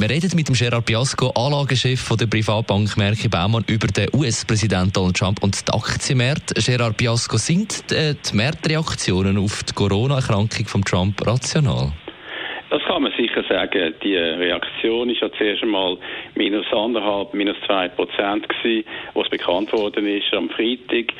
wir reden mit dem Gerard Biasco, Anlagechef von der Privatbank Merki Baumann, über den US-Präsident Donald Trump und die Aktienmärkte. Gerard Biasco, sind die Marktreaktionen auf die Corona-Erkrankung von Trump rational? Das kann man sicher sagen. Die Reaktion ist ja zuerst einmal minus anderthalb, minus zwei Prozent gewesen, was bekannt worden ist am Freitag.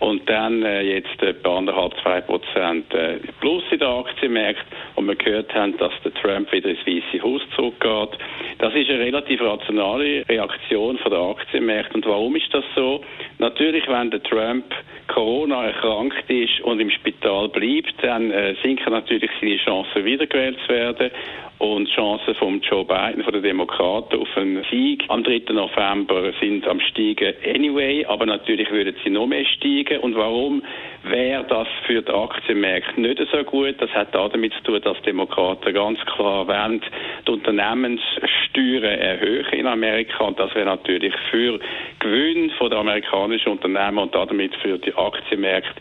Und dann äh, jetzt etwa anderthalb, zwei Prozent äh, plus in den Aktienmärkten. Und wir gehört haben, dass der Trump wieder ins Weiße Haus zurückgeht. Das ist eine relativ rationale Reaktion von der Aktienmärkte. Und warum ist das so? Natürlich, wenn der Trump Corona erkrankt ist und im Spital bleibt, dann äh, sinken natürlich seine Chancen, wiedergewählt zu werden und die Chancen von Joe Biden, von den Demokraten, auf einen Sieg am 3. November sind am steigen anyway, aber natürlich würden sie noch mehr steigen. Und warum wäre das für die Aktienmärkte nicht so gut? Das hat damit zu tun, dass Demokraten ganz klar wollen, die Unternehmenssteuern erhöhen in Amerika und das wäre natürlich für Gewinn von den amerikanischen Unternehmen und damit für die Aktienmärkte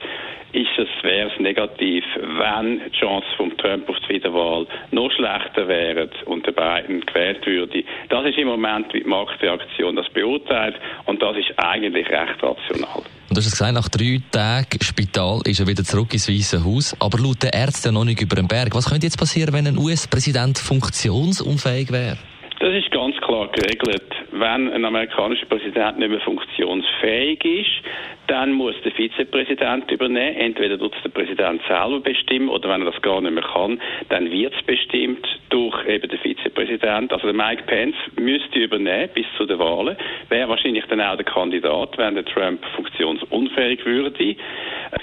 ist es, wäre es negativ, wenn die Chance vom Trump auf die Wiederwahl noch schlechter wäre und der Biden gewählt würde. Das ist im Moment, wie die Marktreaktion das beurteilt und das ist eigentlich recht rational. Und du hast gesagt, nach drei Tagen Spital ist er wieder zurück ins Weiße Haus, aber laut den Ärzten noch nicht über den Berg. Was könnte jetzt passieren, wenn ein US-Präsident funktionsunfähig wäre? Das ist ganz klar geregelt. Wenn ein amerikanischer Präsident nicht mehr funktionsfähig ist, dann muss der Vizepräsident übernehmen. Entweder tut es der Präsident selber bestimmen oder wenn er das gar nicht mehr kann, dann wird es bestimmt durch eben den Vizepräsident. Also der Mike Pence müsste übernehmen bis zu den Wahlen. Wäre wahrscheinlich dann auch der Kandidat, wenn der Trump funktionsunfähig würde.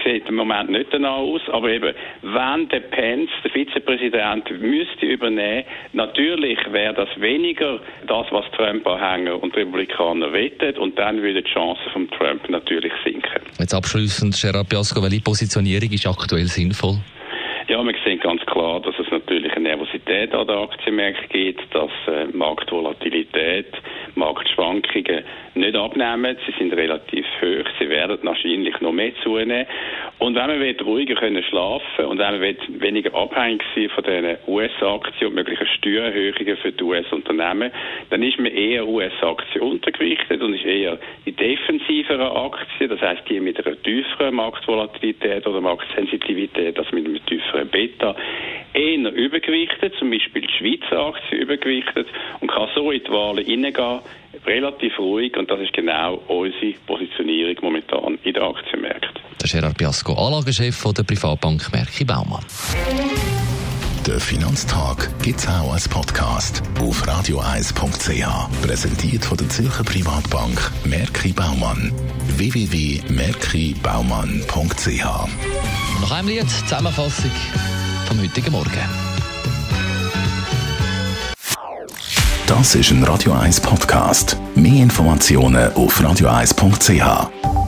Sieht im Moment nicht danach aus, aber eben, wenn der Pence, der Vizepräsident, müsste übernehmen, natürlich wäre das weniger das, was Trump-Anhänger und Republikaner wettet und dann würde die Chance von Trump natürlich sinken. Jetzt abschließend, Gerard Biasco, welche Positionierung ist aktuell sinnvoll? Ja, wir sehen ganz klar, dass es natürlich eine Nervosität an den Aktienmärkten gibt, dass äh, Marktvolatilität, Marktschwankungen nicht abnehmen. Sie sind relativ hoch. Sie werden wahrscheinlich noch mehr zunehmen. Und wenn man ruhiger können schlafen und wenn man weniger abhängig sein von den US-Aktien und möglichen Steuererhöhungen für die US-Unternehmen, dann ist man eher US-Aktien untergewichtet und ist eher die defensiveren Aktien, das heißt die mit einer tieferen Marktvolatilität oder Marktsensitivität, also mit einem tieferen Beta, eher übergewichtet, zum Beispiel die Schweizer Aktien übergewichtet und kann so in die Wahlen hineingehen, relativ ruhig und das ist genau unsere Positionierung momentan in den Aktienmärkten. Der Gerard Biasco, Anlagechef von der Privatbank Merki Baumann. Der Finanztag gibt es auch als Podcast auf radioeis.ch. Präsentiert von der Zürcher Privatbank Merki Baumann. www.merkibaumann.ch Noch einem Lied, Zusammenfassung vom heutigen Morgen. Das ist ein Radio 1 Podcast. Mehr Informationen auf radioeis.ch.